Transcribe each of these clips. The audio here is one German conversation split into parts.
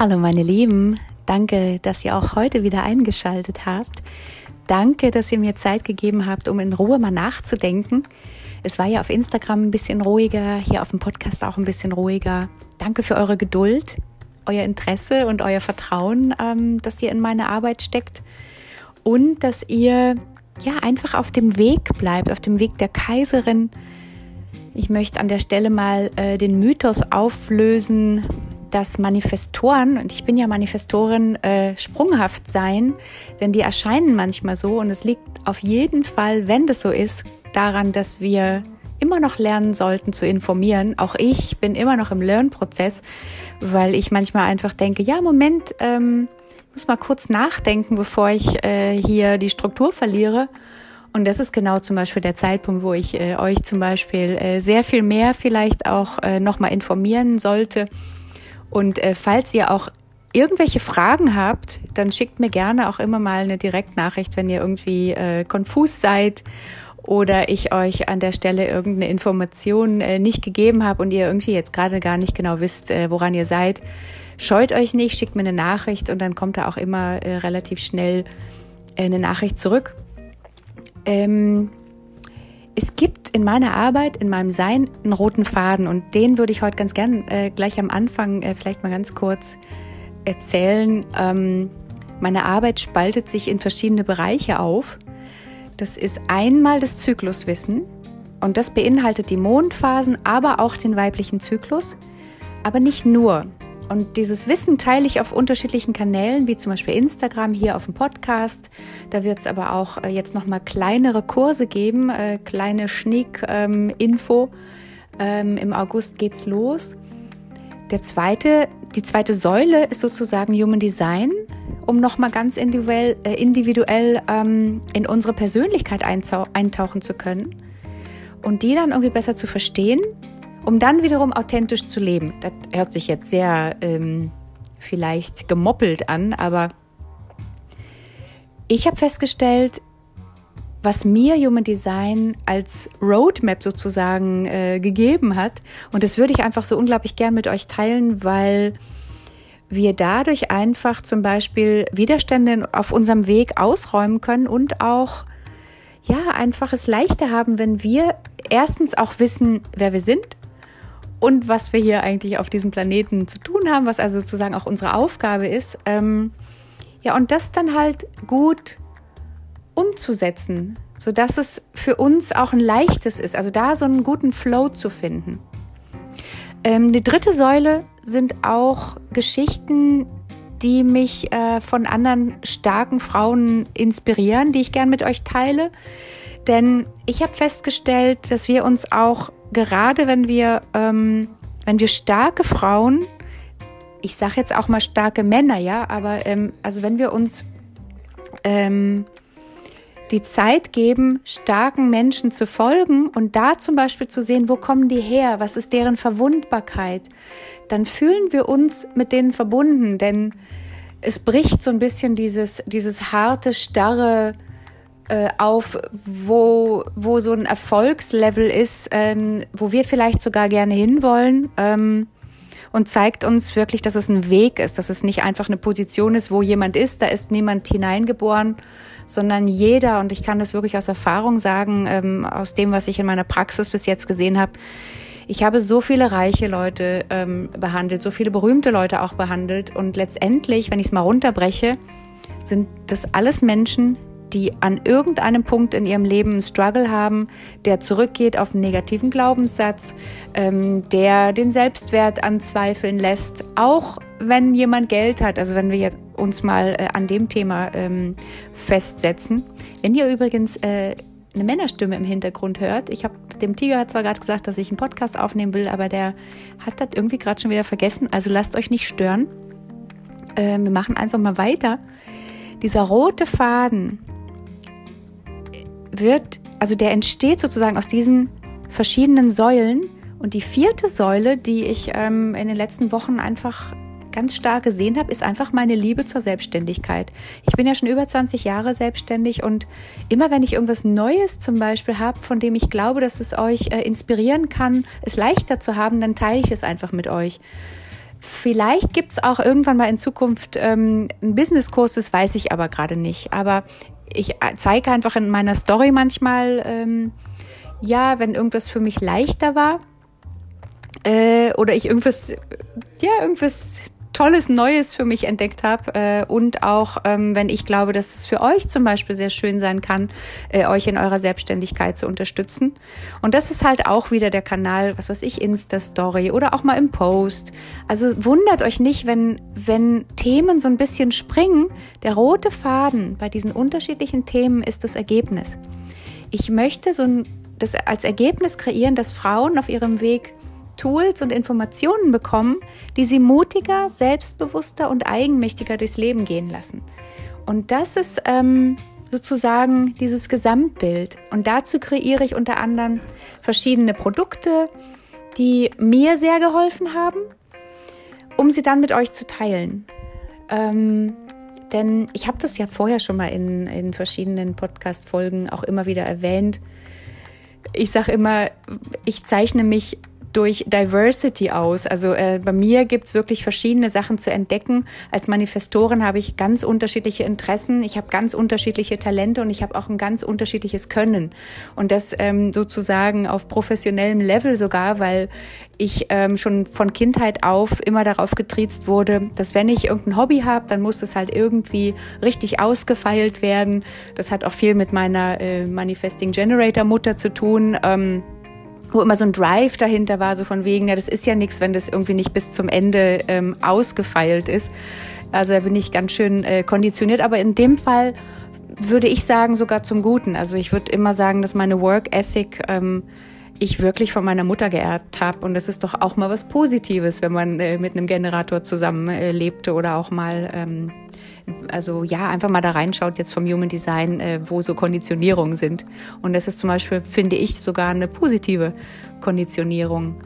Hallo meine Lieben, danke, dass ihr auch heute wieder eingeschaltet habt. Danke, dass ihr mir Zeit gegeben habt, um in Ruhe mal nachzudenken. Es war ja auf Instagram ein bisschen ruhiger, hier auf dem Podcast auch ein bisschen ruhiger. Danke für eure Geduld, euer Interesse und euer Vertrauen, ähm, dass ihr in meine Arbeit steckt und dass ihr ja einfach auf dem Weg bleibt, auf dem Weg der Kaiserin. Ich möchte an der Stelle mal äh, den Mythos auflösen, dass Manifestoren, und ich bin ja Manifestorin, äh, sprunghaft sein, denn die erscheinen manchmal so und es liegt auf jeden Fall, wenn das so ist, daran, dass wir immer noch lernen sollten zu informieren. Auch ich bin immer noch im Lernprozess, weil ich manchmal einfach denke, ja, Moment, ähm, muss mal kurz nachdenken, bevor ich äh, hier die Struktur verliere. Und das ist genau zum Beispiel der Zeitpunkt, wo ich äh, euch zum Beispiel äh, sehr viel mehr vielleicht auch äh, nochmal informieren sollte. Und äh, falls ihr auch irgendwelche Fragen habt, dann schickt mir gerne auch immer mal eine Direktnachricht, wenn ihr irgendwie äh, konfus seid oder ich euch an der Stelle irgendeine Information äh, nicht gegeben habe und ihr irgendwie jetzt gerade gar nicht genau wisst, äh, woran ihr seid. Scheut euch nicht, schickt mir eine Nachricht und dann kommt da auch immer äh, relativ schnell äh, eine Nachricht zurück. Ähm, es gibt in meiner Arbeit, in meinem Sein einen roten Faden und den würde ich heute ganz gern äh, gleich am Anfang äh, vielleicht mal ganz kurz erzählen. Ähm, meine Arbeit spaltet sich in verschiedene Bereiche auf. Das ist einmal das Zykluswissen und das beinhaltet die Mondphasen, aber auch den weiblichen Zyklus. Aber nicht nur. Und dieses Wissen teile ich auf unterschiedlichen Kanälen, wie zum Beispiel Instagram, hier auf dem Podcast. Da wird es aber auch äh, jetzt nochmal kleinere Kurse geben, äh, kleine Schnick-Info. Ähm, ähm, Im August geht's los. Der zweite, die zweite Säule ist sozusagen Human Design, um nochmal ganz individuell, äh, individuell ähm, in unsere Persönlichkeit eintauchen zu können und die dann irgendwie besser zu verstehen um dann wiederum authentisch zu leben. Das hört sich jetzt sehr ähm, vielleicht gemoppelt an, aber ich habe festgestellt, was mir Human Design als Roadmap sozusagen äh, gegeben hat. Und das würde ich einfach so unglaublich gern mit euch teilen, weil wir dadurch einfach zum Beispiel Widerstände auf unserem Weg ausräumen können und auch ja einfach es leichter haben, wenn wir erstens auch wissen, wer wir sind und was wir hier eigentlich auf diesem Planeten zu tun haben, was also sozusagen auch unsere Aufgabe ist. Ähm, ja, und das dann halt gut umzusetzen, sodass es für uns auch ein leichtes ist, also da so einen guten Flow zu finden. Ähm, die dritte Säule sind auch Geschichten, die mich äh, von anderen starken Frauen inspirieren, die ich gern mit euch teile. Denn ich habe festgestellt, dass wir uns auch gerade wenn wir, ähm, wenn wir starke Frauen, ich sage jetzt auch mal starke Männer, ja, aber ähm, also wenn wir uns ähm, die Zeit geben, starken Menschen zu folgen und da zum Beispiel zu sehen, wo kommen die her, was ist deren Verwundbarkeit, dann fühlen wir uns mit denen verbunden, denn es bricht so ein bisschen dieses, dieses harte, starre, äh, auf, wo, wo so ein Erfolgslevel ist, ähm, wo wir vielleicht sogar gerne hinwollen. Ähm, und zeigt uns wirklich, dass es ein Weg ist, dass es nicht einfach eine Position ist, wo jemand ist, da ist niemand hineingeboren, sondern jeder, und ich kann das wirklich aus Erfahrung sagen, ähm, aus dem, was ich in meiner Praxis bis jetzt gesehen habe, ich habe so viele reiche Leute ähm, behandelt, so viele berühmte Leute auch behandelt und letztendlich, wenn ich es mal runterbreche, sind das alles Menschen, die an irgendeinem Punkt in ihrem Leben einen Struggle haben, der zurückgeht auf einen negativen Glaubenssatz, ähm, der den Selbstwert anzweifeln lässt, auch wenn jemand Geld hat, also wenn wir uns mal äh, an dem Thema ähm, festsetzen. Wenn ihr übrigens äh, eine Männerstimme im Hintergrund hört, ich habe dem Tiger hat zwar gerade gesagt, dass ich einen Podcast aufnehmen will, aber der hat das irgendwie gerade schon wieder vergessen, also lasst euch nicht stören. Äh, wir machen einfach mal weiter. Dieser rote Faden, wird, also der entsteht sozusagen aus diesen verschiedenen Säulen. Und die vierte Säule, die ich ähm, in den letzten Wochen einfach ganz stark gesehen habe, ist einfach meine Liebe zur Selbstständigkeit. Ich bin ja schon über 20 Jahre selbstständig und immer wenn ich irgendwas Neues zum Beispiel habe, von dem ich glaube, dass es euch äh, inspirieren kann, es leichter zu haben, dann teile ich es einfach mit euch. Vielleicht gibt es auch irgendwann mal in Zukunft ähm, einen Businesskurs, das weiß ich aber gerade nicht. Aber ich äh, zeige einfach in meiner Story manchmal, ähm, ja, wenn irgendwas für mich leichter war äh, oder ich irgendwas, ja, irgendwas Tolles Neues für mich entdeckt habe äh, und auch, ähm, wenn ich glaube, dass es für euch zum Beispiel sehr schön sein kann, äh, euch in eurer Selbstständigkeit zu unterstützen. Und das ist halt auch wieder der Kanal, was weiß ich, Insta-Story oder auch mal im Post. Also wundert euch nicht, wenn, wenn Themen so ein bisschen springen. Der rote Faden bei diesen unterschiedlichen Themen ist das Ergebnis. Ich möchte so ein, das als Ergebnis kreieren, dass Frauen auf ihrem Weg Tools und Informationen bekommen, die sie mutiger, selbstbewusster und eigenmächtiger durchs Leben gehen lassen. Und das ist ähm, sozusagen dieses Gesamtbild. Und dazu kreiere ich unter anderem verschiedene Produkte, die mir sehr geholfen haben, um sie dann mit euch zu teilen. Ähm, denn ich habe das ja vorher schon mal in, in verschiedenen Podcast-Folgen auch immer wieder erwähnt. Ich sage immer, ich zeichne mich durch Diversity aus. Also äh, bei mir gibt's wirklich verschiedene Sachen zu entdecken. Als Manifestorin habe ich ganz unterschiedliche Interessen, ich habe ganz unterschiedliche Talente und ich habe auch ein ganz unterschiedliches Können. Und das ähm, sozusagen auf professionellem Level sogar, weil ich ähm, schon von Kindheit auf immer darauf getriezt wurde, dass wenn ich irgendein Hobby habe, dann muss es halt irgendwie richtig ausgefeilt werden. Das hat auch viel mit meiner äh, Manifesting Generator Mutter zu tun. Ähm, wo immer so ein Drive dahinter war, so von wegen, ja, das ist ja nichts, wenn das irgendwie nicht bis zum Ende ähm, ausgefeilt ist. Also da bin ich ganz schön äh, konditioniert, aber in dem Fall würde ich sagen, sogar zum Guten. Also ich würde immer sagen, dass meine Work Ethic ähm, ich wirklich von meiner Mutter geerbt habe. Und das ist doch auch mal was Positives, wenn man äh, mit einem Generator zusammen äh, lebte oder auch mal ähm, also ja, einfach mal da reinschaut jetzt vom Human Design, äh, wo so Konditionierungen sind. Und das ist zum Beispiel, finde ich, sogar eine positive Konditionierung.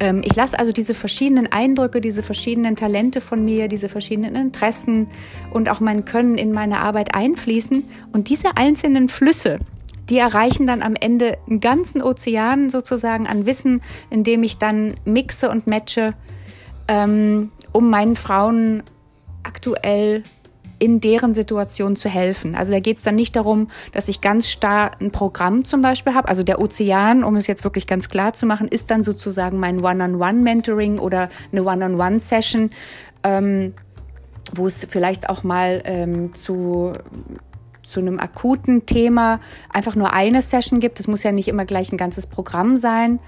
Ähm, ich lasse also diese verschiedenen Eindrücke, diese verschiedenen Talente von mir, diese verschiedenen Interessen und auch mein Können in meine Arbeit einfließen. Und diese einzelnen Flüsse, die erreichen dann am Ende einen ganzen Ozean sozusagen an Wissen, in dem ich dann mixe und matche, ähm, um meinen Frauen aktuell in deren Situation zu helfen. Also da geht es dann nicht darum, dass ich ganz starr ein Programm zum Beispiel habe. Also der Ozean, um es jetzt wirklich ganz klar zu machen, ist dann sozusagen mein One-on-One-Mentoring oder eine One-on-One-Session, ähm, wo es vielleicht auch mal ähm, zu zu einem akuten Thema einfach nur eine Session gibt. Es muss ja nicht immer gleich ein ganzes Programm sein.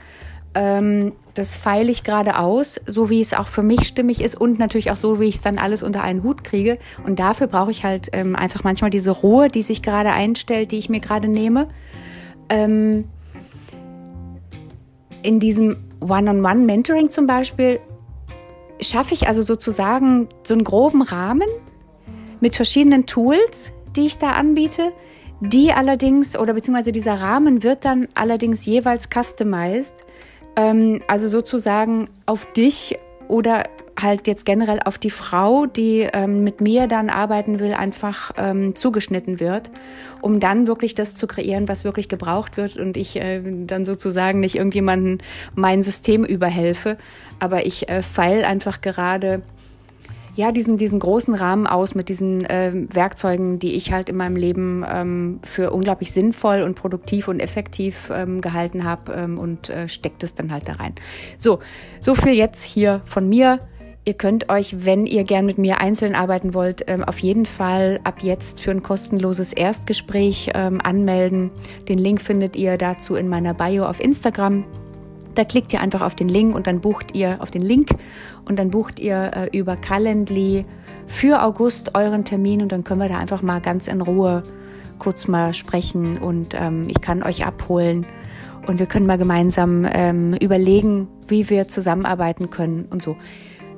Ähm, das feile ich gerade aus, so wie es auch für mich stimmig ist und natürlich auch so, wie ich es dann alles unter einen Hut kriege. Und dafür brauche ich halt ähm, einfach manchmal diese Ruhe, die sich gerade einstellt, die ich mir gerade nehme. Ähm, in diesem One-on-One-Mentoring zum Beispiel schaffe ich also sozusagen so einen groben Rahmen mit verschiedenen Tools, die ich da anbiete. Die allerdings, oder beziehungsweise dieser Rahmen wird dann allerdings jeweils customized ähm, also sozusagen auf dich oder halt jetzt generell auf die Frau, die ähm, mit mir dann arbeiten will, einfach ähm, zugeschnitten wird, um dann wirklich das zu kreieren, was wirklich gebraucht wird und ich äh, dann sozusagen nicht irgendjemanden mein System überhelfe, aber ich äh, feil einfach gerade ja, diesen, diesen großen Rahmen aus mit diesen äh, Werkzeugen, die ich halt in meinem Leben ähm, für unglaublich sinnvoll und produktiv und effektiv ähm, gehalten habe ähm, und äh, steckt es dann halt da rein. So, so viel jetzt hier von mir. Ihr könnt euch, wenn ihr gern mit mir einzeln arbeiten wollt, ähm, auf jeden Fall ab jetzt für ein kostenloses Erstgespräch ähm, anmelden. Den Link findet ihr dazu in meiner Bio auf Instagram. Da klickt ihr einfach auf den Link und dann bucht ihr auf den Link und dann bucht ihr äh, über Calendly für August euren Termin und dann können wir da einfach mal ganz in Ruhe kurz mal sprechen und ähm, ich kann euch abholen und wir können mal gemeinsam ähm, überlegen, wie wir zusammenarbeiten können und so.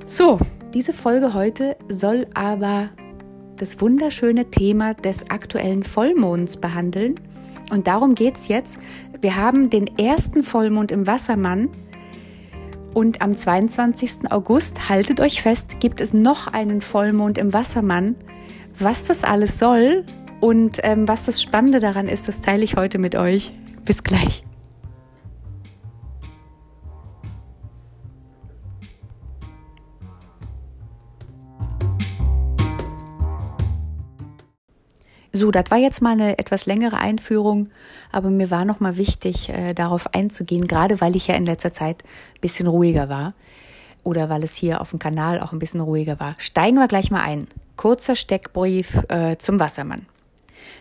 So, diese Folge heute soll aber das wunderschöne Thema des aktuellen Vollmonds behandeln. Und darum geht es jetzt. Wir haben den ersten Vollmond im Wassermann und am 22. August, haltet euch fest, gibt es noch einen Vollmond im Wassermann. Was das alles soll und ähm, was das Spannende daran ist, das teile ich heute mit euch. Bis gleich. So, das war jetzt mal eine etwas längere Einführung aber mir war nochmal wichtig, äh, darauf einzugehen, gerade weil ich ja in letzter Zeit ein bisschen ruhiger war oder weil es hier auf dem Kanal auch ein bisschen ruhiger war. Steigen wir gleich mal ein. Kurzer Steckbrief äh, zum Wassermann.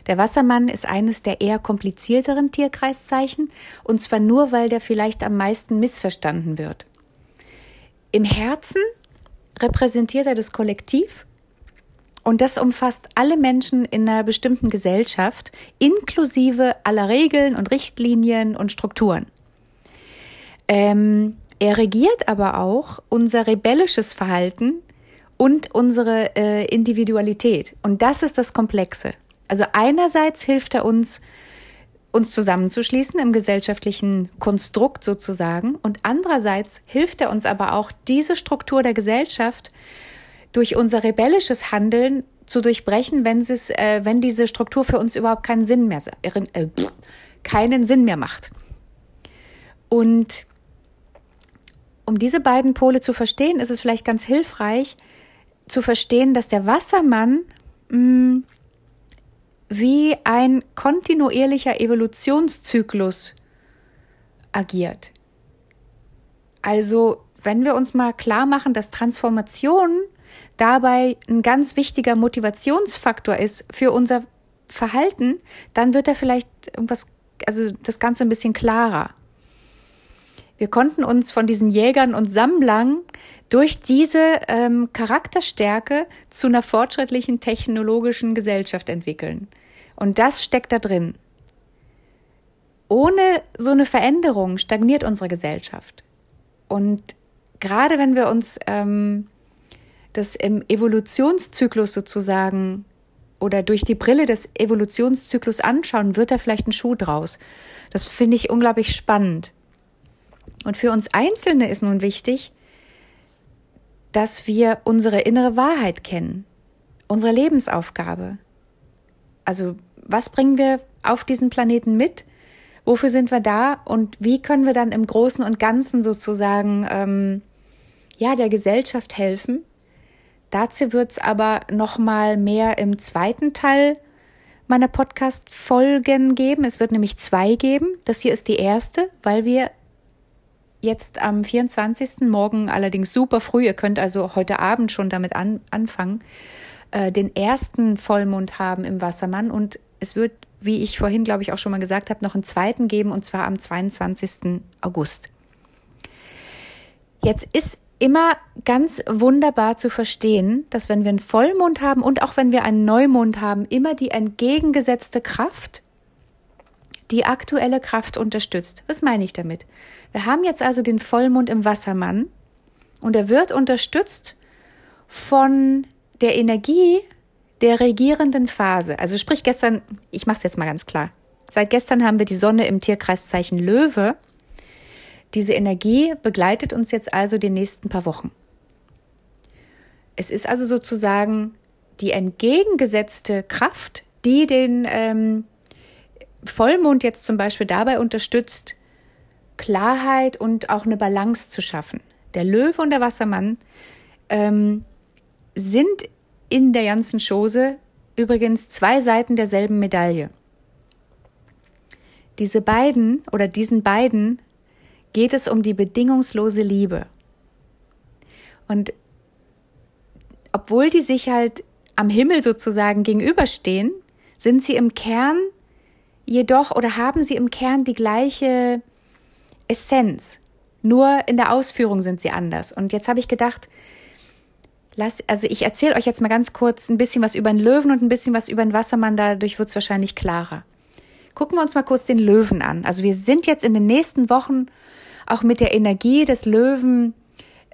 Der Wassermann ist eines der eher komplizierteren Tierkreiszeichen, und zwar nur, weil der vielleicht am meisten missverstanden wird. Im Herzen repräsentiert er das Kollektiv und das umfasst alle Menschen in einer bestimmten Gesellschaft, inklusive aller Regeln und Richtlinien und Strukturen. Ähm, er regiert aber auch unser rebellisches Verhalten und unsere äh, Individualität. Und das ist das Komplexe. Also einerseits hilft er uns, uns zusammenzuschließen im gesellschaftlichen Konstrukt sozusagen. Und andererseits hilft er uns aber auch, diese Struktur der Gesellschaft durch unser rebellisches Handeln zu durchbrechen, wenn, äh, wenn diese Struktur für uns überhaupt keinen Sinn mehr, äh, keinen Sinn mehr macht. Und um diese beiden Pole zu verstehen, ist es vielleicht ganz hilfreich zu verstehen, dass der Wassermann mh, mm, wie ein kontinuierlicher Evolutionszyklus agiert. Also, wenn wir uns mal klar machen, dass Transformation dabei ein ganz wichtiger Motivationsfaktor ist für unser Verhalten, dann wird er vielleicht irgendwas, also das Ganze ein bisschen klarer. Wir konnten uns von diesen Jägern und Sammlern durch diese ähm, Charakterstärke zu einer fortschrittlichen technologischen Gesellschaft entwickeln. Und das steckt da drin. Ohne so eine Veränderung stagniert unsere Gesellschaft. Und gerade wenn wir uns ähm, das im Evolutionszyklus sozusagen oder durch die Brille des Evolutionszyklus anschauen, wird da vielleicht ein Schuh draus. Das finde ich unglaublich spannend. Und für uns Einzelne ist nun wichtig, dass wir unsere innere Wahrheit kennen, unsere Lebensaufgabe. Also was bringen wir auf diesen Planeten mit? Wofür sind wir da? Und wie können wir dann im Großen und Ganzen sozusagen ähm, ja der Gesellschaft helfen? Dazu wird es aber noch mal mehr im zweiten Teil meiner Podcast-Folgen geben. Es wird nämlich zwei geben. Das hier ist die erste, weil wir jetzt am 24. Morgen allerdings super früh, ihr könnt also heute Abend schon damit an, anfangen, äh, den ersten Vollmond haben im Wassermann und es wird, wie ich vorhin glaube ich auch schon mal gesagt habe, noch einen zweiten geben und zwar am 22. August. Jetzt ist immer ganz wunderbar zu verstehen, dass wenn wir einen Vollmond haben und auch wenn wir einen Neumond haben, immer die entgegengesetzte Kraft die aktuelle Kraft unterstützt. Was meine ich damit? Wir haben jetzt also den Vollmond im Wassermann und er wird unterstützt von der Energie der regierenden Phase. Also sprich gestern, ich mache es jetzt mal ganz klar. Seit gestern haben wir die Sonne im Tierkreiszeichen Löwe. Diese Energie begleitet uns jetzt also die nächsten paar Wochen. Es ist also sozusagen die entgegengesetzte Kraft, die den ähm, Vollmond jetzt zum Beispiel dabei unterstützt, Klarheit und auch eine Balance zu schaffen. Der Löwe und der Wassermann ähm, sind in der ganzen Chose übrigens zwei Seiten derselben Medaille. Diese beiden oder diesen beiden geht es um die bedingungslose Liebe. Und obwohl die sich halt am Himmel sozusagen gegenüberstehen, sind sie im Kern jedoch oder haben sie im Kern die gleiche Essenz. Nur in der Ausführung sind sie anders. Und jetzt habe ich gedacht, lass, also ich erzähle euch jetzt mal ganz kurz ein bisschen was über den Löwen und ein bisschen was über den Wassermann, dadurch wird es wahrscheinlich klarer. Gucken wir uns mal kurz den Löwen an. Also wir sind jetzt in den nächsten Wochen auch mit der Energie des Löwen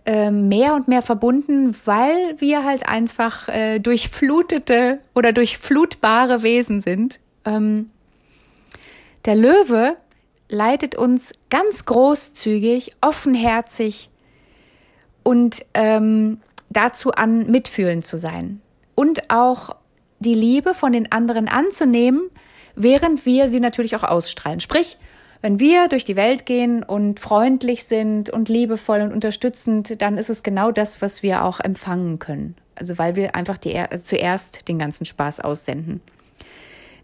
äh, mehr und mehr verbunden, weil wir halt einfach äh, durchflutete oder durchflutbare Wesen sind. Ähm, der Löwe leitet uns ganz großzügig, offenherzig und ähm, dazu an, mitfühlend zu sein und auch die Liebe von den anderen anzunehmen, während wir sie natürlich auch ausstrahlen. Sprich, wenn wir durch die Welt gehen und freundlich sind und liebevoll und unterstützend, dann ist es genau das, was wir auch empfangen können. Also weil wir einfach die, zuerst den ganzen Spaß aussenden.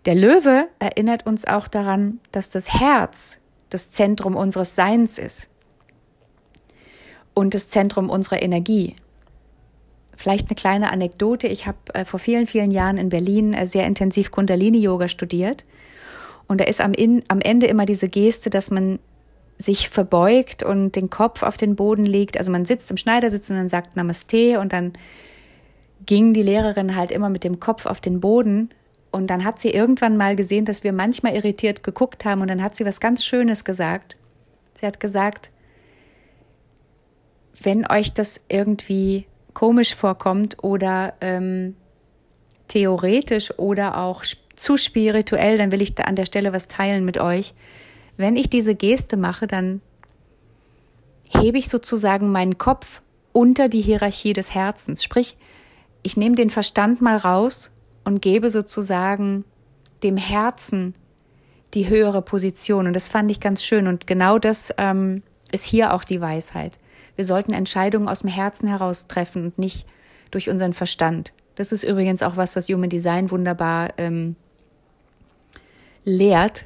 Der Löwe erinnert uns auch daran, dass das Herz das Zentrum unseres Seins ist und das Zentrum unserer Energie. Vielleicht eine kleine Anekdote. Ich habe äh, vor vielen, vielen Jahren in Berlin äh, sehr intensiv Kundalini-Yoga studiert. Und da ist am, in, am Ende immer diese Geste, dass man sich verbeugt und den Kopf auf den Boden legt. Also man sitzt im Schneidersitz und dann sagt Namaste und dann ging die Lehrerin halt immer mit dem Kopf auf den Boden. Und dann hat sie irgendwann mal gesehen, dass wir manchmal irritiert geguckt haben und dann hat sie was ganz Schönes gesagt. Sie hat gesagt, wenn euch das irgendwie komisch vorkommt oder ähm, theoretisch oder auch zu spirituell, dann will ich da an der Stelle was teilen mit euch. Wenn ich diese Geste mache, dann hebe ich sozusagen meinen Kopf unter die Hierarchie des Herzens. Sprich, ich nehme den Verstand mal raus und gebe sozusagen dem Herzen die höhere Position. Und das fand ich ganz schön. Und genau das ähm, ist hier auch die Weisheit. Wir sollten Entscheidungen aus dem Herzen heraus treffen und nicht durch unseren Verstand. Das ist übrigens auch was, was Human Design wunderbar ähm, lehrt,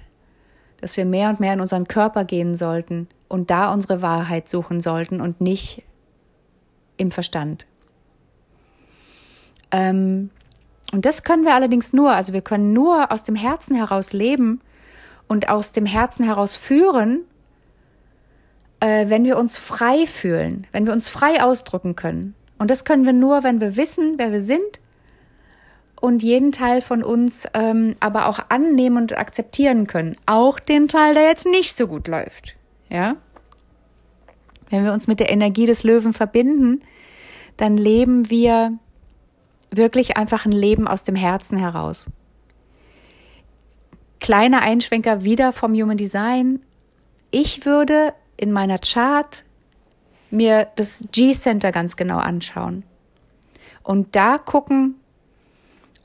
dass wir mehr und mehr in unseren Körper gehen sollten und da unsere Wahrheit suchen sollten und nicht im Verstand. Ähm, und das können wir allerdings nur, also wir können nur aus dem Herzen heraus leben und aus dem Herzen heraus führen, äh, wenn wir uns frei fühlen, wenn wir uns frei ausdrücken können. Und das können wir nur, wenn wir wissen, wer wir sind und jeden Teil von uns ähm, aber auch annehmen und akzeptieren können. Auch den Teil, der jetzt nicht so gut läuft. Ja? Wenn wir uns mit der Energie des Löwen verbinden, dann leben wir wirklich einfach ein Leben aus dem Herzen heraus. Kleiner Einschwenker wieder vom Human Design. Ich würde in meiner Chart mir das G-Center ganz genau anschauen und da gucken,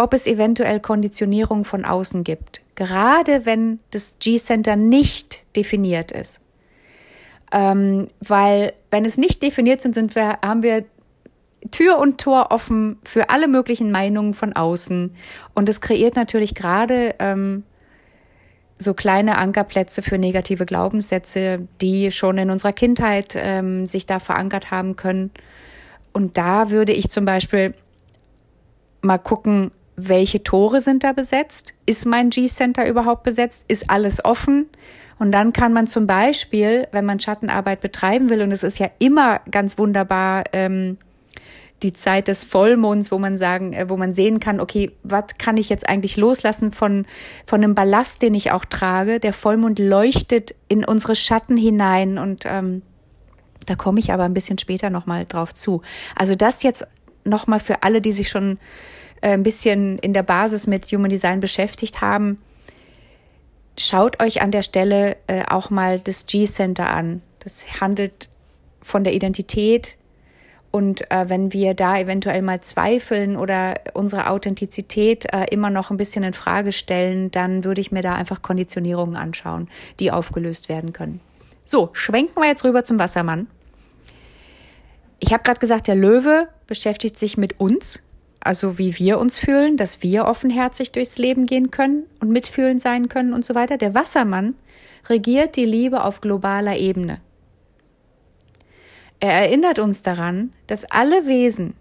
ob es eventuell Konditionierung von außen gibt, gerade wenn das G-Center nicht definiert ist. Ähm, weil wenn es nicht definiert sind, sind wir, haben wir Tür und Tor offen für alle möglichen Meinungen von außen. Und es kreiert natürlich gerade ähm, so kleine Ankerplätze für negative Glaubenssätze, die schon in unserer Kindheit ähm, sich da verankert haben können. Und da würde ich zum Beispiel mal gucken, welche Tore sind da besetzt? Ist mein G-Center überhaupt besetzt? Ist alles offen? Und dann kann man zum Beispiel, wenn man Schattenarbeit betreiben will, und es ist ja immer ganz wunderbar, ähm, die Zeit des Vollmonds, wo man sagen, äh, wo man sehen kann, okay, was kann ich jetzt eigentlich loslassen von, von einem Ballast, den ich auch trage? Der Vollmond leuchtet in unsere Schatten hinein und ähm, da komme ich aber ein bisschen später nochmal drauf zu. Also das jetzt nochmal für alle, die sich schon ein bisschen in der Basis mit Human Design beschäftigt haben, schaut euch an der Stelle äh, auch mal das G-Center an. Das handelt von der Identität. Und äh, wenn wir da eventuell mal zweifeln oder unsere Authentizität äh, immer noch ein bisschen in Frage stellen, dann würde ich mir da einfach Konditionierungen anschauen, die aufgelöst werden können. So, schwenken wir jetzt rüber zum Wassermann. Ich habe gerade gesagt, der Löwe beschäftigt sich mit uns, also wie wir uns fühlen, dass wir offenherzig durchs Leben gehen können und mitfühlen sein können und so weiter. Der Wassermann regiert die Liebe auf globaler Ebene. Er erinnert uns daran, dass alle Wesen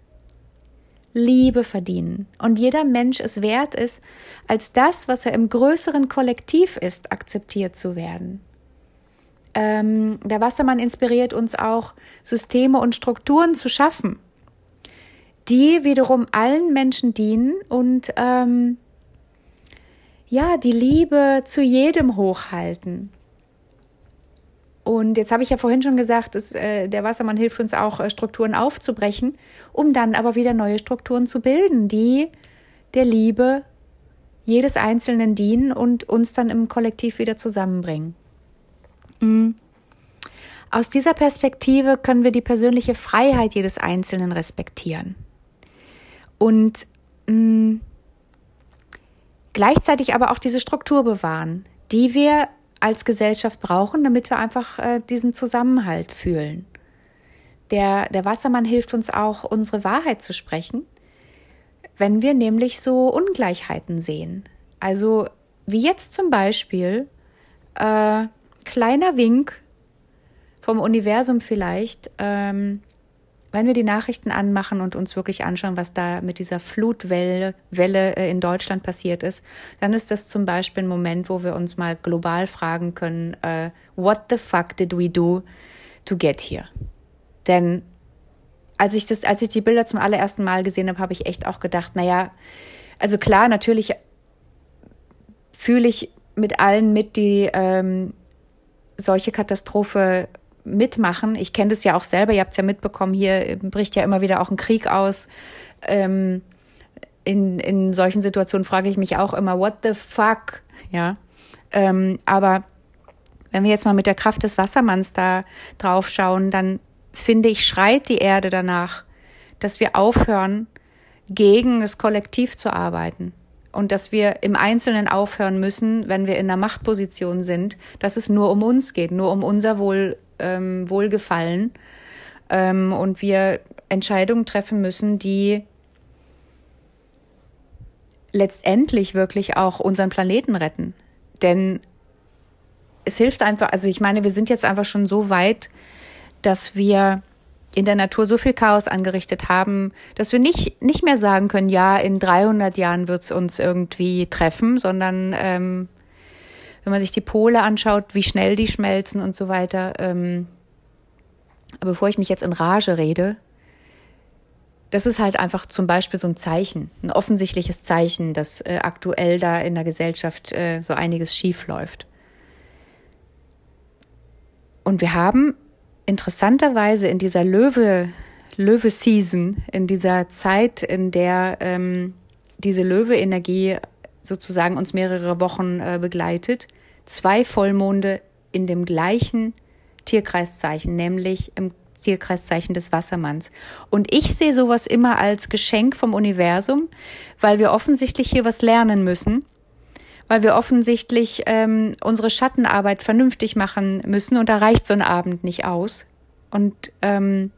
Liebe verdienen und jeder Mensch es wert ist, als das, was er im größeren Kollektiv ist, akzeptiert zu werden. Ähm, der Wassermann inspiriert uns auch, Systeme und Strukturen zu schaffen, die wiederum allen Menschen dienen und ähm, ja, die Liebe zu jedem hochhalten. Und jetzt habe ich ja vorhin schon gesagt, dass, äh, der Wassermann hilft uns auch, äh, Strukturen aufzubrechen, um dann aber wieder neue Strukturen zu bilden, die der Liebe jedes Einzelnen dienen und uns dann im Kollektiv wieder zusammenbringen. Mhm. Aus dieser Perspektive können wir die persönliche Freiheit jedes Einzelnen respektieren und mh, mm, gleichzeitig aber auch diese Struktur bewahren, die wir als Gesellschaft brauchen, damit wir einfach äh, diesen Zusammenhalt fühlen. Der, der Wassermann hilft uns auch, unsere Wahrheit zu sprechen, wenn wir nämlich so Ungleichheiten sehen. Also wie jetzt zum Beispiel äh, kleiner Wink vom Universum vielleicht, ähm, wenn wir die Nachrichten anmachen und uns wirklich anschauen, was da mit dieser Flutwelle Welle, äh, in Deutschland passiert ist, dann ist das zum Beispiel ein Moment, wo wir uns mal global fragen können, äh, what the fuck did we do to get here? Denn als ich das, als ich die Bilder zum allerersten Mal gesehen habe, habe ich echt auch gedacht, naja, also klar, natürlich fühle ich mit allen mit, die ähm, solche Katastrophe mitmachen. Ich kenne das ja auch selber, ihr habt es ja mitbekommen, hier bricht ja immer wieder auch ein Krieg aus. Ähm, in, in solchen Situationen frage ich mich auch immer, what the fuck? Ja. Ähm, aber wenn wir jetzt mal mit der Kraft des Wassermanns da drauf schauen, dann finde ich, schreit die Erde danach, dass wir aufhören, gegen das Kollektiv zu arbeiten. Und dass wir im Einzelnen aufhören müssen, wenn wir in einer Machtposition sind, dass es nur um uns geht, nur um unser Wohl, ähm, Wohlgefallen ähm, und wir Entscheidungen treffen müssen, die letztendlich wirklich auch unseren Planeten retten. Denn es hilft einfach, also ich meine, wir sind jetzt einfach schon so weit, dass wir in der Natur so viel Chaos angerichtet haben, dass wir nicht, nicht mehr sagen können, ja, in 300 Jahren wird es uns irgendwie treffen, sondern ähm, wenn man sich die Pole anschaut, wie schnell die schmelzen und so weiter. Ähm, aber bevor ich mich jetzt in Rage rede, das ist halt einfach zum Beispiel so ein Zeichen, ein offensichtliches Zeichen, dass äh, aktuell da in der Gesellschaft äh, so einiges schief läuft. Und wir haben interessanterweise in dieser Löwe, Löwe-Season, in dieser Zeit, in der ähm, diese Löwe-Energie sozusagen uns mehrere Wochen äh, begleitet, zwei Vollmonde in dem gleichen Tierkreiszeichen, nämlich im Tierkreiszeichen des Wassermanns. Und ich sehe sowas immer als Geschenk vom Universum, weil wir offensichtlich hier was lernen müssen, weil wir offensichtlich ähm, unsere Schattenarbeit vernünftig machen müssen und da reicht so ein Abend nicht aus. Und ähm,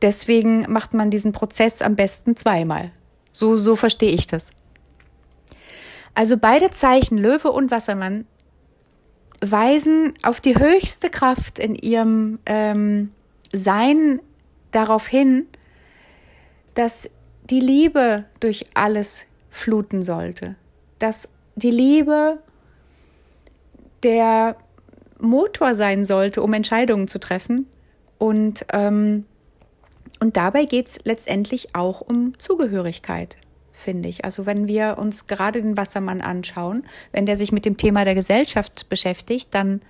deswegen macht man diesen Prozess am besten zweimal. So, so verstehe ich das. Also beide Zeichen, Löwe und Wassermann, weisen auf die höchste Kraft in ihrem ähm, Sein darauf hin, dass die Liebe durch alles fluten sollte. Dass die Liebe der Motor sein sollte, um Entscheidungen zu treffen. Und, ähm, und dabei geht es letztendlich auch um Zugehörigkeit finde ich. Also wenn wir uns gerade den Wassermann anschauen, wenn der sich mit dem Thema der Gesellschaft beschäftigt, dann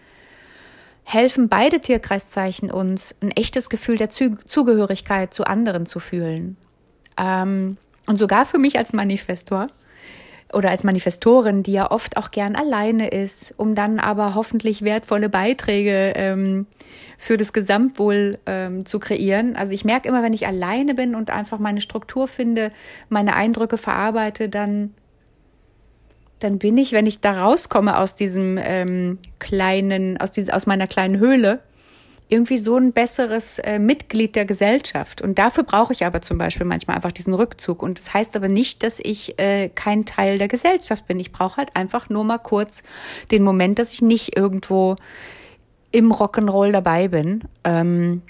helfen beide Tierkreiszeichen uns, ein echtes Gefühl der Zugehörigkeit zu anderen zu fühlen. Ähm, und sogar für mich als Manifestor oder als Manifestorin, die ja oft auch gern alleine ist, um dann aber hoffentlich wertvolle Beiträge ähm, für das Gesamtwohl ähm, zu kreieren. Also ich merke immer, wenn ich alleine bin und einfach meine Struktur finde, meine Eindrücke verarbeite, dann dann bin ich, wenn ich da rauskomme aus diesem ähm, kleinen, aus, diese, aus meiner kleinen Höhle, irgendwie so ein besseres äh, Mitglied der Gesellschaft. Und dafür brauche ich aber zum Beispiel manchmal einfach diesen Rückzug. Und das heißt aber nicht, dass ich äh, kein Teil der Gesellschaft bin. Ich brauche halt einfach nur mal kurz den Moment, dass ich nicht irgendwo im Rock'n'Roll dabei bin. Ähm,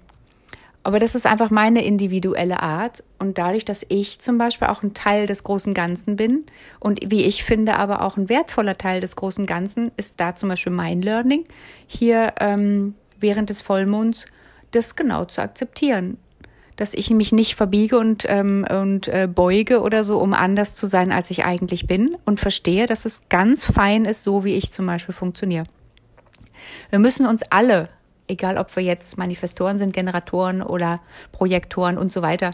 aber das ist einfach meine individuelle Art. Und dadurch, dass ich zum Beispiel auch ein Teil des großen Ganzen bin und wie ich finde, aber auch ein wertvoller Teil des großen Ganzen, ist da zum Beispiel mein Learning, hier ähm, während des Vollmonds das genau zu akzeptieren. Dass ich mich nicht verbiege und, ähm, und äh, beuge oder so, um anders zu sein, als ich eigentlich bin und verstehe, dass es ganz fein ist, so wie ich zum Beispiel funktioniere. Wir müssen uns alle, egal ob wir jetzt Manifestoren sind, Generatoren oder Projektoren und so weiter,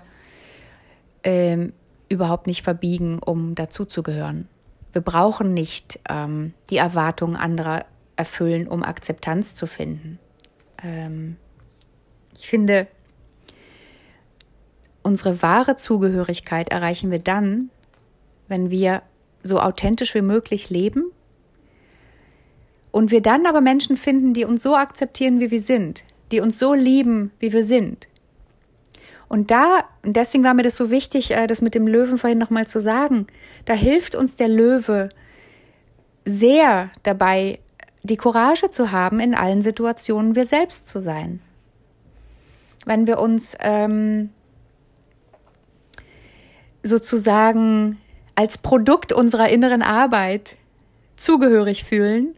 ähm, überhaupt nicht verbiegen, um dazuzugehören. Wir brauchen nicht ähm, die Erwartungen anderer erfüllen, um Akzeptanz zu finden ähm, ich finde, unsere wahre Zugehörigkeit erreichen wir dann, wenn wir so authentisch wie möglich leben und wir dann aber Menschen finden, die uns so akzeptieren, wie wir sind, die uns so lieben, wie wir sind. Und da, und deswegen war mir das so wichtig, äh, das mit dem Löwen vorhin nochmal zu sagen, da hilft uns der Löwe, sehr dabei, die Courage zu haben, in allen Situationen wir selbst zu sein. Wenn wir uns ähm, sozusagen als Produkt unserer inneren Arbeit zugehörig fühlen,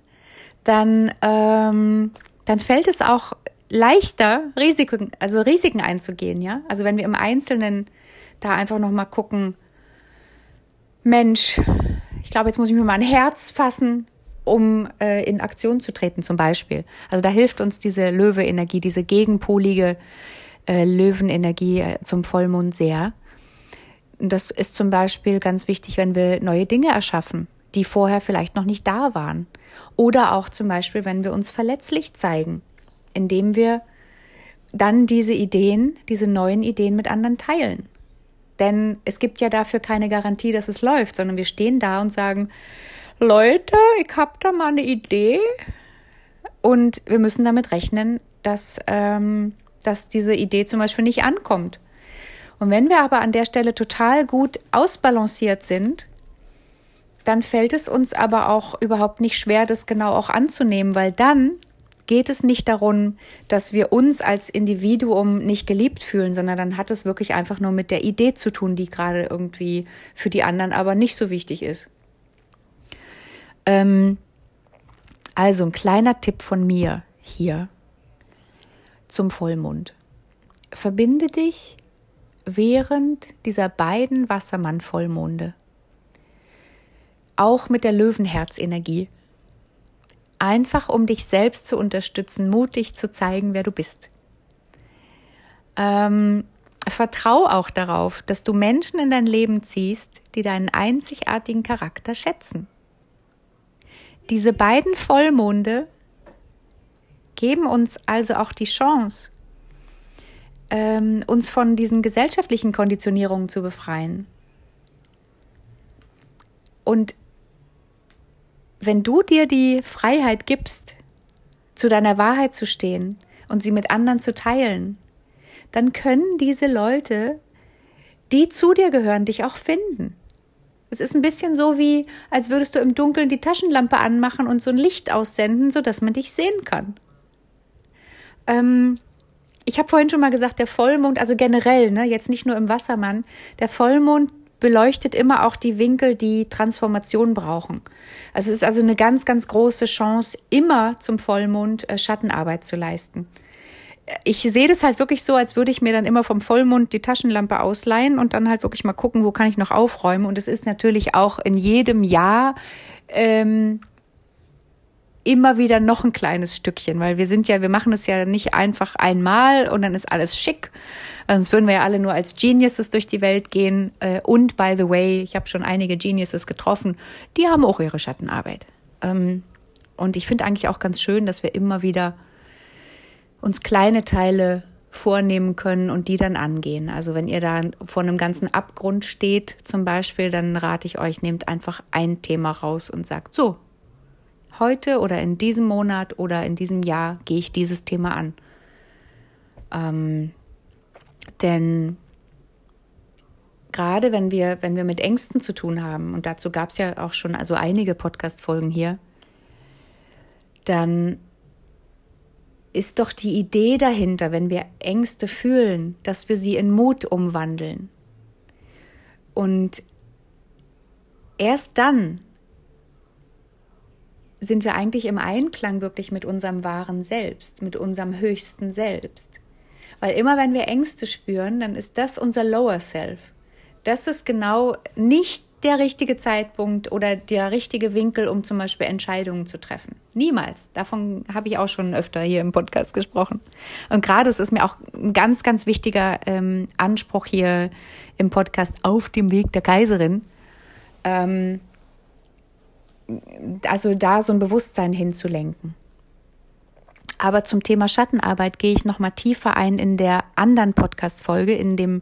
dann, ähm, dann fällt es auch leichter, Risiken, also Risiken einzugehen, ja. Also wenn wir im Einzelnen da einfach nochmal gucken, Mensch, ich glaube, jetzt muss ich mir mal ein Herz fassen, um äh, in Aktion zu treten, zum Beispiel. Also da hilft uns diese Löwe-Energie, diese gegenpolige äh, Löwenenergie äh, zum Vollmond sehr. Das ist zum Beispiel ganz wichtig, wenn wir neue Dinge erschaffen, die vorher vielleicht noch nicht da waren. Oder auch zum Beispiel, wenn wir uns verletzlich zeigen, indem wir dann diese Ideen, diese neuen Ideen mit anderen teilen. Denn es gibt ja dafür keine Garantie, dass es läuft, sondern wir stehen da und sagen, Leute, ich habe da mal eine Idee. Und wir müssen damit rechnen, dass, ähm, dass diese Idee zum Beispiel nicht ankommt. Und wenn wir aber an der Stelle total gut ausbalanciert sind, dann fällt es uns aber auch überhaupt nicht schwer, das genau auch anzunehmen, weil dann geht es nicht darum, dass wir uns als Individuum nicht geliebt fühlen, sondern dann hat es wirklich einfach nur mit der Idee zu tun, die gerade irgendwie für die anderen aber nicht so wichtig ist. Ähm, also ein kleiner Tipp von mir hier zum Vollmond. Verbinde dich während dieser beiden Wassermann-Vollmonde auch mit der Löwenherzenergie einfach um dich selbst zu unterstützen, mutig zu zeigen, wer du bist. Ähm, vertrau auch darauf, dass du Menschen in dein Leben ziehst, die deinen einzigartigen Charakter schätzen. Diese beiden Vollmonde geben uns also auch die Chance, ähm, uns von diesen gesellschaftlichen Konditionierungen zu befreien. Und wenn du dir die Freiheit gibst, zu deiner Wahrheit zu stehen und sie mit anderen zu teilen, dann können diese Leute, die zu dir gehören, dich auch finden. Es ist ein bisschen so wie, als würdest du im Dunkeln die Taschenlampe anmachen und so ein Licht aussenden, sodass man dich sehen kann. Ähm, ich habe vorhin schon mal gesagt, der Vollmond, also generell, ne, jetzt nicht nur im Wassermann, der Vollmond beleuchtet immer auch die Winkel, die Transformation brauchen. Also es ist also eine ganz, ganz große Chance, immer zum Vollmond äh, Schattenarbeit zu leisten. Ich sehe das halt wirklich so, als würde ich mir dann immer vom Vollmond die Taschenlampe ausleihen und dann halt wirklich mal gucken, wo kann ich noch aufräumen. Und es ist natürlich auch in jedem Jahr ähm, immer wieder noch ein kleines Stückchen, weil wir sind ja, wir machen es ja nicht einfach einmal und dann ist alles schick. Sonst würden wir ja alle nur als Geniuses durch die Welt gehen. Äh, und by the way, ich habe schon einige Geniuses getroffen, die haben auch ihre Schattenarbeit. Ähm, und ich finde eigentlich auch ganz schön, dass wir immer wieder uns kleine Teile vornehmen können und die dann angehen. Also wenn ihr da vor einem ganzen Abgrund steht zum Beispiel, dann rate ich euch, nehmt einfach ein Thema raus und sagt, so, heute oder in diesem Monat oder in diesem Jahr gehe ich dieses Thema an. Ähm, denn gerade wenn wir, wenn wir mit Ängsten zu tun haben, und dazu gab es ja auch schon also einige Podcast-Folgen hier, dann ist doch die Idee dahinter, wenn wir Ängste fühlen, dass wir sie in Mut umwandeln. Und erst dann sind wir eigentlich im Einklang wirklich mit unserem wahren Selbst, mit unserem höchsten Selbst. Weil immer wenn wir Ängste spüren, dann ist das unser Lower Self. Das ist genau nicht der richtige Zeitpunkt oder der richtige Winkel, um zum Beispiel Entscheidungen zu treffen. Niemals. Davon habe ich auch schon öfter hier im Podcast gesprochen. Und gerade es ist mir auch ein ganz, ganz wichtiger ähm, Anspruch hier im Podcast auf dem Weg der Kaiserin. Ähm, also da so ein Bewusstsein hinzulenken. Aber zum Thema Schattenarbeit gehe ich noch mal tiefer ein in der anderen Podcast-Folge, in dem,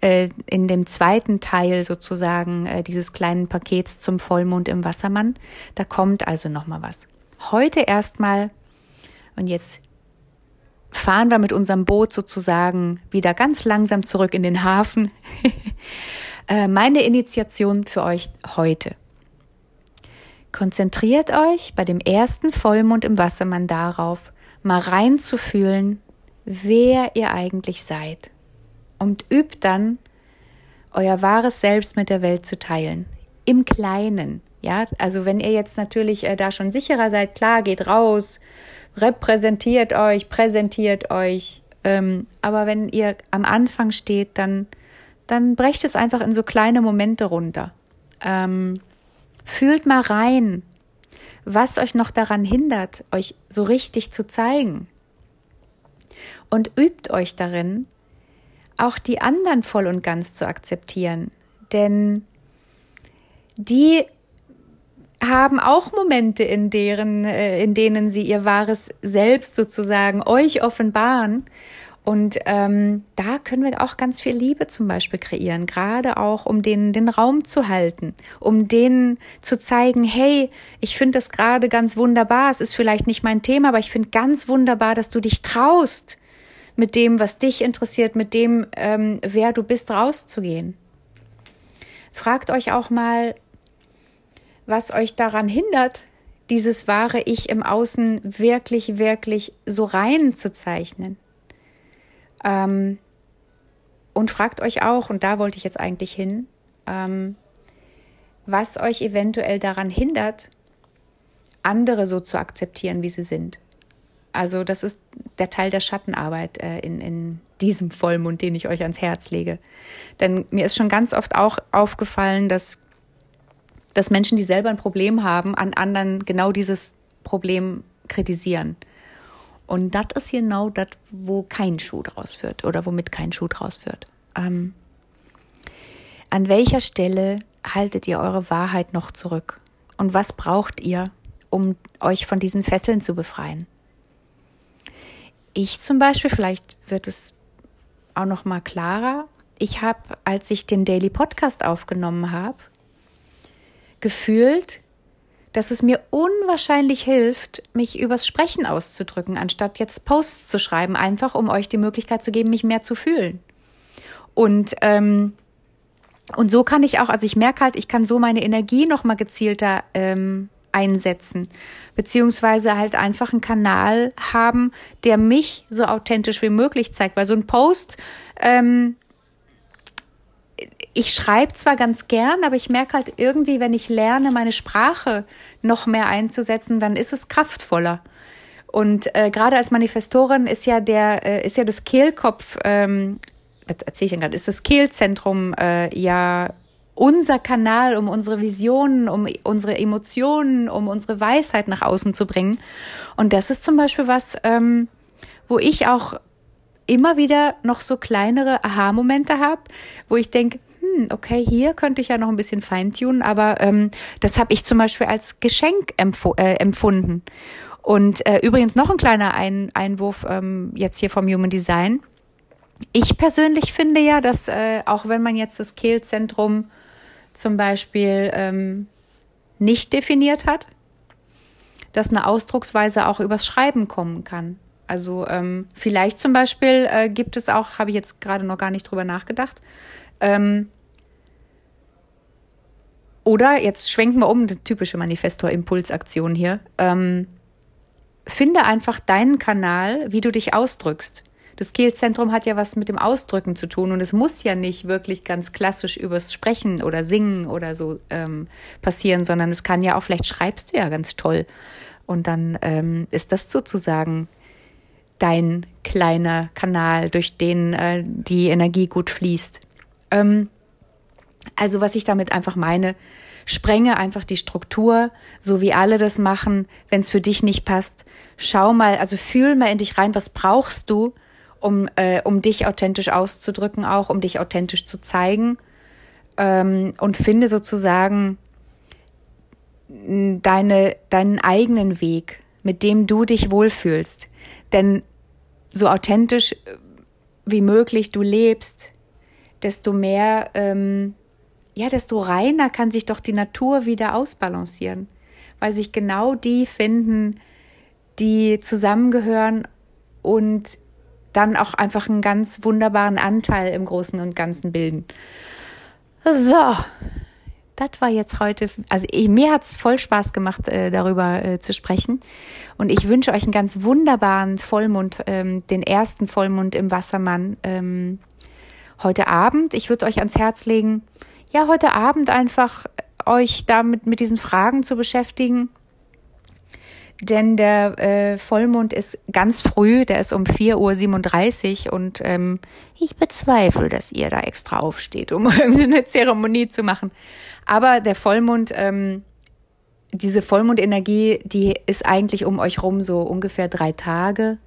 äh, in dem zweiten Teil sozusagen äh, dieses kleinen Pakets zum Vollmond im Wassermann. Da kommt also noch mal was. Heute erstmal, und jetzt fahren wir mit unserem Boot sozusagen wieder ganz langsam zurück in den Hafen. äh, meine Initiation für euch heute. Konzentriert euch bei dem ersten Vollmond im Wassermann darauf, mal reinzufühlen, wer ihr eigentlich seid. Und übt dann, euer wahres Selbst mit der Welt zu teilen. Im Kleinen. Ja, also wenn ihr jetzt natürlich äh, da schon sicherer seid, klar, geht raus, repräsentiert euch, präsentiert euch. Ähm, aber wenn ihr am Anfang steht, dann, dann brecht es einfach in so kleine Momente runter. Ähm, fühlt mal rein, was euch noch daran hindert, euch so richtig zu zeigen. Und übt euch darin, auch die anderen voll und ganz zu akzeptieren. Denn die haben auch Momente, in deren, äh, in denen sie ihr wahres Selbst sozusagen euch offenbaren. Und ähm, da können wir auch ganz viel Liebe zum Beispiel kreieren, gerade auch, um denen den Raum zu halten, um denen zu zeigen, hey, ich finde das gerade ganz wunderbar, es ist vielleicht nicht mein Thema, aber ich finde ganz wunderbar, dass du dich traust, mit dem, was dich interessiert, mit dem, ähm, wer du bist, rauszugehen. Fragt euch auch mal, was euch daran hindert, dieses wahre Ich im Außen wirklich, wirklich so rein zu zeichnen. Ähm, und fragt euch auch, und da wollte ich jetzt eigentlich hin, ähm, was euch eventuell daran hindert, andere so zu akzeptieren, wie sie sind. Also das ist der Teil der Schattenarbeit äh, in, in diesem Vollmond, den ich euch ans Herz lege. Denn mir ist schon ganz oft auch aufgefallen, dass, dass Menschen, die selber ein Problem haben, an anderen genau dieses Problem kritisieren. Und das ist genau das, wo kein Schuh draus wird oder womit kein Schuh draus wird. Ähm, an welcher Stelle haltet ihr eure Wahrheit noch zurück? Und was braucht ihr, um euch von diesen Fesseln zu befreien? ich zum Beispiel, vielleicht wird es auch noch mal klarer. Ich habe, als ich den Daily Podcast aufgenommen habe, gefühlt, dass es mir unwahrscheinlich hilft, mich übers Sprechen auszudrücken, anstatt jetzt Posts zu schreiben, einfach um euch die Möglichkeit zu geben, mich mehr zu fühlen. Und ähm, und so kann ich auch, also ich merke halt, ich kann so meine Energie noch mal gezielter ähm, einsetzen, beziehungsweise halt einfach einen Kanal haben, der mich so authentisch wie möglich zeigt, weil so ein Post, ähm, ich schreibe zwar ganz gern, aber ich merke halt irgendwie, wenn ich lerne, meine Sprache noch mehr einzusetzen, dann ist es kraftvoller. Und äh, gerade als Manifestorin ist ja der, äh, ist ja das Kehlkopf, ähm, erzähle ich denn gerade, ist das Kehlzentrum äh, ja unser Kanal, um unsere Visionen, um unsere Emotionen, um unsere Weisheit nach außen zu bringen. Und das ist zum Beispiel was, ähm, wo ich auch immer wieder noch so kleinere Aha-Momente habe, wo ich denke, hm, okay, hier könnte ich ja noch ein bisschen feintunen, aber ähm, das habe ich zum Beispiel als Geschenk empf äh, empfunden. Und äh, übrigens noch ein kleiner ein Einwurf ähm, jetzt hier vom Human Design. Ich persönlich finde ja, dass äh, auch wenn man jetzt das Kehlzentrum zum Beispiel ähm, nicht definiert hat, dass eine Ausdrucksweise auch übers Schreiben kommen kann. Also ähm, vielleicht zum Beispiel äh, gibt es auch, habe ich jetzt gerade noch gar nicht drüber nachgedacht. Ähm, oder jetzt schwenken wir um, typische Manifestor-Impulsaktion hier. Ähm, finde einfach deinen Kanal, wie du dich ausdrückst das Kehlzentrum hat ja was mit dem Ausdrücken zu tun und es muss ja nicht wirklich ganz klassisch übers Sprechen oder Singen oder so ähm, passieren, sondern es kann ja auch, vielleicht schreibst du ja ganz toll und dann ähm, ist das sozusagen dein kleiner Kanal, durch den äh, die Energie gut fließt. Ähm, also was ich damit einfach meine, sprenge einfach die Struktur, so wie alle das machen. Wenn es für dich nicht passt, schau mal, also fühl mal in dich rein, was brauchst du, um, äh, um dich authentisch auszudrücken, auch um dich authentisch zu zeigen. Ähm, und finde sozusagen deine, deinen eigenen Weg, mit dem du dich wohlfühlst. Denn so authentisch wie möglich du lebst, desto mehr, ähm, ja, desto reiner kann sich doch die Natur wieder ausbalancieren, weil sich genau die finden, die zusammengehören und dann auch einfach einen ganz wunderbaren Anteil im Großen und Ganzen bilden. So, das war jetzt heute, also ich, mir hat's voll Spaß gemacht, äh, darüber äh, zu sprechen. Und ich wünsche euch einen ganz wunderbaren Vollmond, ähm, den ersten Vollmond im Wassermann ähm, heute Abend. Ich würde euch ans Herz legen, ja, heute Abend einfach euch damit mit diesen Fragen zu beschäftigen. Denn der äh, Vollmond ist ganz früh, der ist um 4.37 Uhr und ähm, ich bezweifle, dass ihr da extra aufsteht, um irgendeine Zeremonie zu machen. Aber der Vollmond, ähm, diese Vollmondenergie, die ist eigentlich um euch rum so ungefähr drei Tage.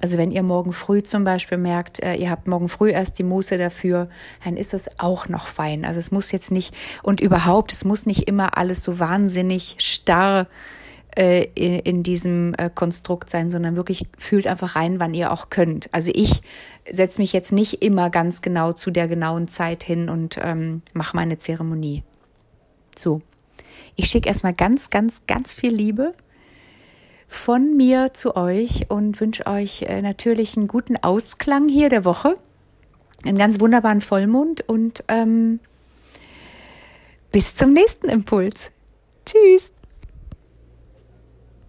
Also wenn ihr morgen früh zum Beispiel merkt, äh, ihr habt morgen früh erst die Muße dafür, dann ist das auch noch fein. Also es muss jetzt nicht und überhaupt, es muss nicht immer alles so wahnsinnig starr äh, in diesem äh, Konstrukt sein, sondern wirklich fühlt einfach rein, wann ihr auch könnt. Also ich setze mich jetzt nicht immer ganz genau zu der genauen Zeit hin und ähm, mache meine Zeremonie. So, ich schicke erstmal ganz, ganz, ganz viel Liebe von mir zu euch und wünsche euch äh, natürlich einen guten Ausklang hier der Woche, einen ganz wunderbaren Vollmond und ähm, bis zum nächsten Impuls. Tschüss.